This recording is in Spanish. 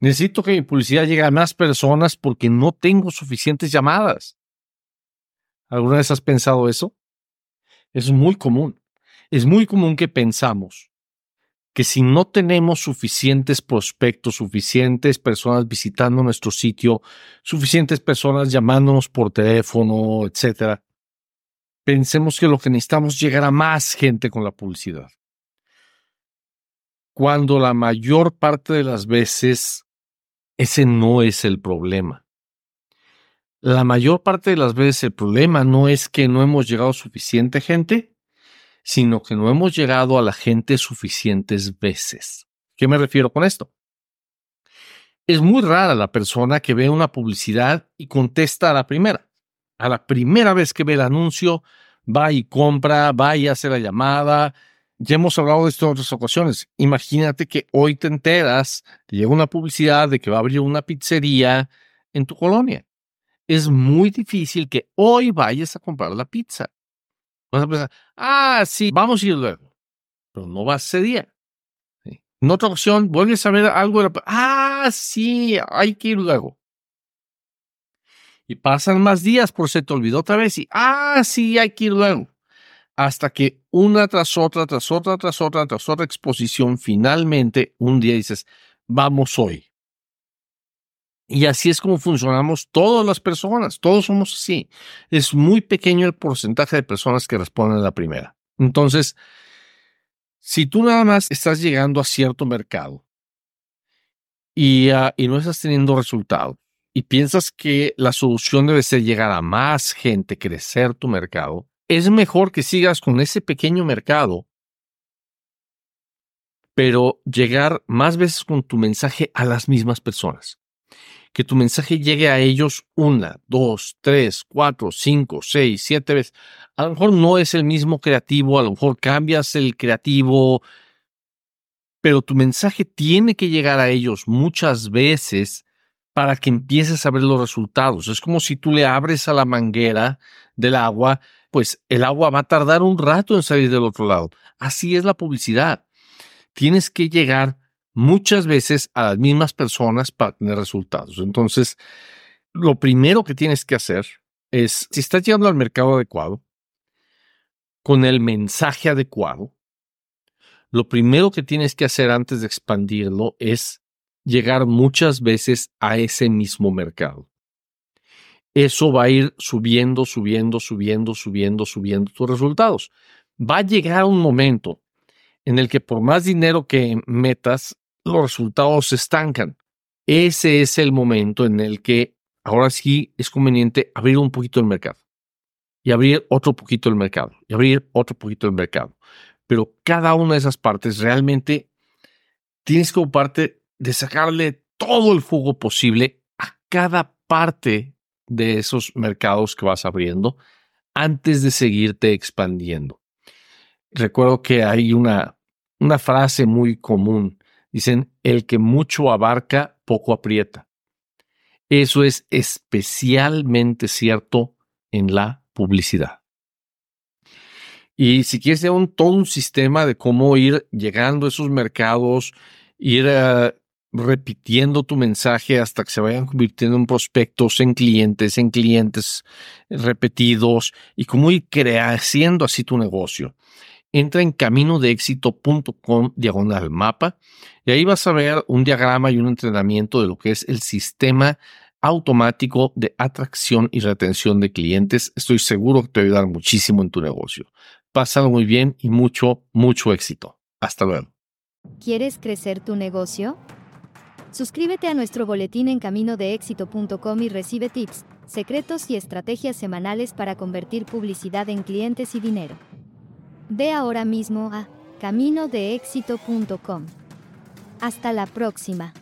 Necesito que mi publicidad llegue a más personas porque no tengo suficientes llamadas. ¿Alguna vez has pensado eso? Es muy común. Es muy común que pensamos que si no tenemos suficientes prospectos, suficientes personas visitando nuestro sitio, suficientes personas llamándonos por teléfono, etcétera, pensemos que lo que necesitamos es llegar a más gente con la publicidad. Cuando la mayor parte de las veces ese no es el problema. La mayor parte de las veces el problema no es que no hemos llegado suficiente gente, sino que no hemos llegado a la gente suficientes veces. ¿Qué me refiero con esto? Es muy rara la persona que ve una publicidad y contesta a la primera. A la primera vez que ve el anuncio, va y compra, va y hace la llamada, ya hemos hablado de esto en otras ocasiones. Imagínate que hoy te enteras, te llega una publicidad de que va a abrir una pizzería en tu colonia. Es muy difícil que hoy vayas a comprar la pizza. Vas a pensar, ah, sí, vamos a ir luego. Pero no va ese día. En otra ocasión, vuelves a ver algo de la... Ah, sí, hay que ir luego. Y pasan más días por se te olvidó otra vez y, ah, sí, hay que ir luego hasta que una tras otra, tras otra, tras otra, tras otra exposición, finalmente un día dices, vamos hoy. Y así es como funcionamos todas las personas, todos somos así. Es muy pequeño el porcentaje de personas que responden a la primera. Entonces, si tú nada más estás llegando a cierto mercado y, ah, no estás teniendo resultado y piensas que la solución debe ser llegar a más gente, crecer tu mercado, es mejor que sigas con ese pequeño mercado, pero llegar más veces con tu mensaje a las mismas personas. Que tu mensaje llegue a ellos una, dos, tres, cuatro, cinco, seis, siete veces. A lo mejor no es el mismo creativo, a lo mejor cambias el creativo, pero tu mensaje tiene que llegar a ellos muchas veces para que empieces a ver los resultados. Es como si tú le abres a la manguera del agua pues el agua va a tardar un rato en salir del otro lado. Así es la publicidad. Tienes que llegar muchas veces a las mismas personas para tener resultados. Entonces, lo primero que tienes que hacer es, si estás llegando al mercado adecuado, con el mensaje adecuado, lo primero que tienes que hacer antes de expandirlo es llegar muchas veces a ese mismo mercado eso va a ir subiendo, subiendo, subiendo, subiendo, subiendo tus resultados. Va a llegar un momento en el que por más dinero que metas, los resultados se estancan. Ese es el momento en el que ahora sí es conveniente abrir un poquito el mercado y abrir otro poquito el mercado y abrir otro poquito el mercado. Pero cada una de esas partes realmente tienes que ocuparte de sacarle todo el jugo posible a cada parte de esos mercados que vas abriendo antes de seguirte expandiendo. Recuerdo que hay una, una frase muy común. Dicen, el que mucho abarca, poco aprieta. Eso es especialmente cierto en la publicidad. Y si quieres un, todo un sistema de cómo ir llegando a esos mercados, ir a repitiendo tu mensaje hasta que se vayan convirtiendo en prospectos, en clientes, en clientes repetidos y cómo ir creciendo así tu negocio. Entra en caminodeexito.com diagonal mapa y ahí vas a ver un diagrama y un entrenamiento de lo que es el sistema automático de atracción y retención de clientes. Estoy seguro que te va a ayudar muchísimo en tu negocio. Pásalo muy bien y mucho, mucho éxito. Hasta luego. ¿Quieres crecer tu negocio? Suscríbete a nuestro boletín en caminodeexito.com y recibe tips, secretos y estrategias semanales para convertir publicidad en clientes y dinero. Ve ahora mismo a caminodeexito.com. Hasta la próxima.